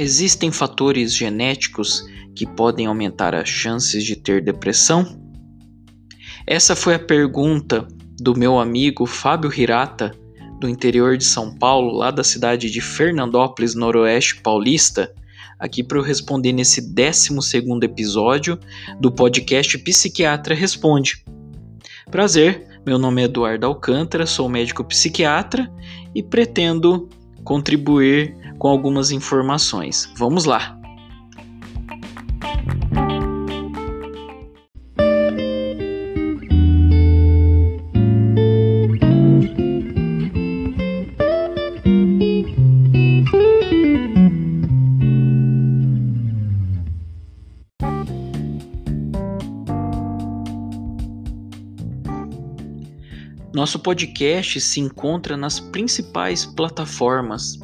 Existem fatores genéticos que podem aumentar as chances de ter depressão? Essa foi a pergunta do meu amigo Fábio Hirata, do interior de São Paulo, lá da cidade de Fernandópolis, noroeste paulista, aqui para eu responder nesse 12 episódio do podcast Psiquiatra Responde. Prazer, meu nome é Eduardo Alcântara, sou médico psiquiatra e pretendo contribuir com algumas informações. Vamos lá! Nosso podcast se encontra nas principais plataformas: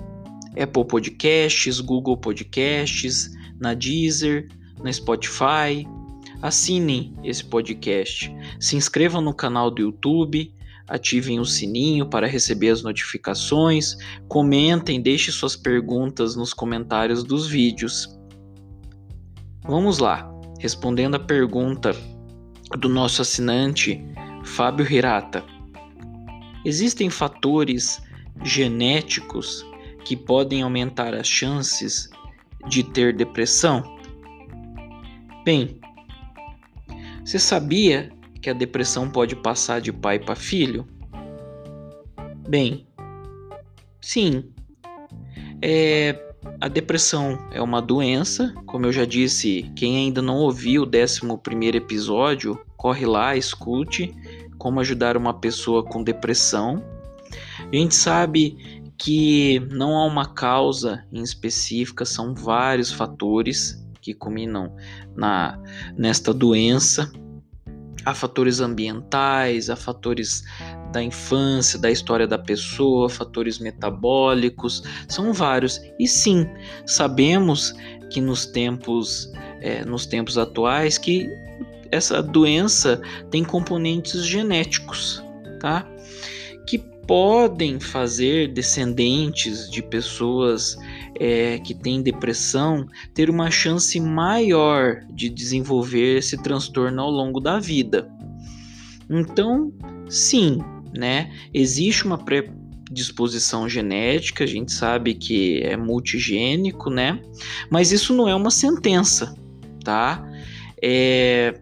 Apple Podcasts, Google Podcasts, na Deezer, na Spotify. Assinem esse podcast, se inscrevam no canal do YouTube, ativem o sininho para receber as notificações, comentem, deixem suas perguntas nos comentários dos vídeos. Vamos lá, respondendo a pergunta do nosso assinante Fábio Hirata. Existem fatores genéticos que podem aumentar as chances de ter depressão? Bem, você sabia que a depressão pode passar de pai para filho? Bem, sim. É, a depressão é uma doença, como eu já disse, quem ainda não ouviu o 11 episódio, corre lá, escute como ajudar uma pessoa com depressão. A gente sabe que não há uma causa em específica, são vários fatores que culminam na nesta doença. Há fatores ambientais, há fatores da infância, da história da pessoa, fatores metabólicos, são vários. E sim, sabemos que nos tempos, é, nos tempos atuais que essa doença tem componentes genéticos, tá? Que podem fazer descendentes de pessoas é, que têm depressão ter uma chance maior de desenvolver esse transtorno ao longo da vida. Então, sim, né? Existe uma predisposição genética, a gente sabe que é multigênico, né? Mas isso não é uma sentença, tá? É,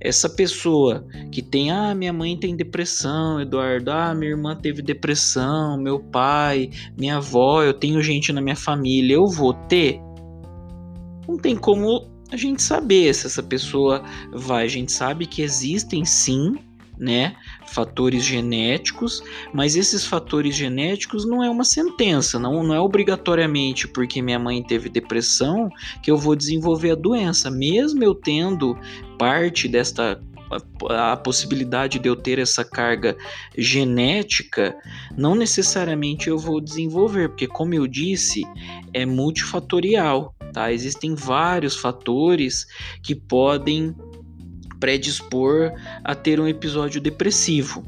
essa pessoa que tem, ah, minha mãe tem depressão, Eduardo, ah, minha irmã teve depressão, meu pai, minha avó, eu tenho gente na minha família, eu vou ter? Não tem como a gente saber se essa pessoa vai. A gente sabe que existem sim né, fatores genéticos, mas esses fatores genéticos não é uma sentença, não, não é obrigatoriamente porque minha mãe teve depressão que eu vou desenvolver a doença, mesmo eu tendo parte desta a possibilidade de eu ter essa carga genética, não necessariamente eu vou desenvolver, porque como eu disse, é multifatorial, tá? Existem vários fatores que podem predispor a ter um episódio depressivo.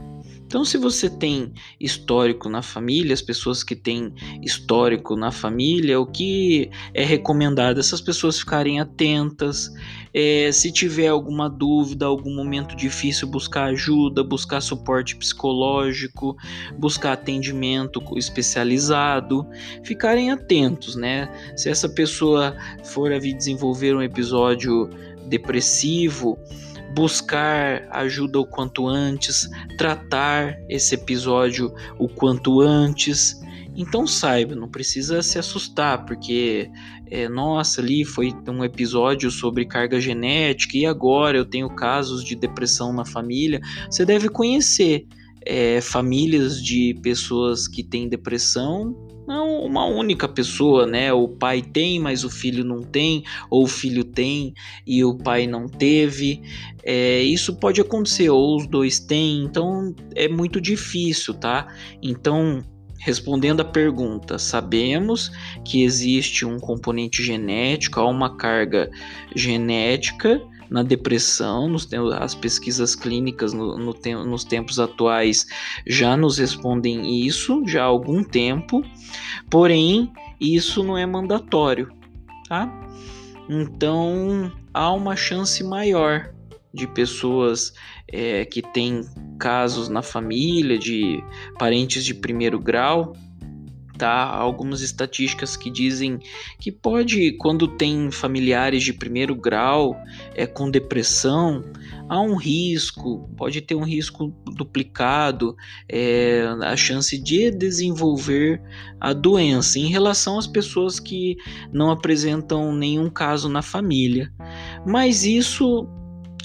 Então, se você tem histórico na família, as pessoas que têm histórico na família, o que é recomendado essas pessoas ficarem atentas. É, se tiver alguma dúvida, algum momento difícil, buscar ajuda, buscar suporte psicológico, buscar atendimento especializado, ficarem atentos, né? Se essa pessoa for a vir desenvolver um episódio depressivo, buscar ajuda o quanto antes, tratar esse episódio o quanto antes. Então saiba, não precisa se assustar, porque é, nossa, ali foi um episódio sobre carga genética e agora eu tenho casos de depressão na família. Você deve conhecer é, famílias de pessoas que têm depressão não uma única pessoa, né? O pai tem, mas o filho não tem, ou o filho tem e o pai não teve. É, isso pode acontecer, ou os dois têm, então é muito difícil, tá? Então, respondendo à pergunta, sabemos que existe um componente genético, há uma carga genética na depressão, nos, as pesquisas clínicas no, no, nos tempos atuais já nos respondem isso já há algum tempo, porém isso não é mandatório, tá? Então há uma chance maior de pessoas é, que têm casos na família, de parentes de primeiro grau, tá? Algumas estatísticas que dizem que pode, quando tem familiares de primeiro grau é, com depressão, há um risco, pode ter um risco duplicado, é, a chance de desenvolver a doença em relação às pessoas que não apresentam nenhum caso na família. Mas isso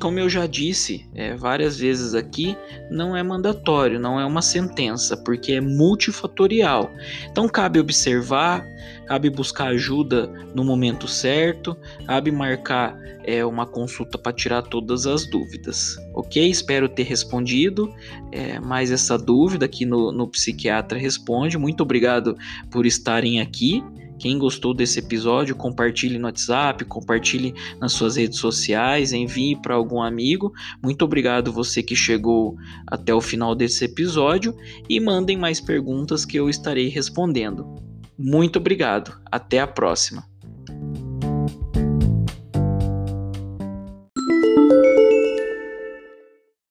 como eu já disse é, várias vezes aqui, não é mandatório, não é uma sentença, porque é multifatorial. Então cabe observar, cabe buscar ajuda no momento certo, cabe marcar é, uma consulta para tirar todas as dúvidas. Ok? Espero ter respondido é, mais essa dúvida aqui no, no Psiquiatra Responde. Muito obrigado por estarem aqui. Quem gostou desse episódio, compartilhe no WhatsApp, compartilhe nas suas redes sociais, envie para algum amigo. Muito obrigado você que chegou até o final desse episódio e mandem mais perguntas que eu estarei respondendo. Muito obrigado. Até a próxima.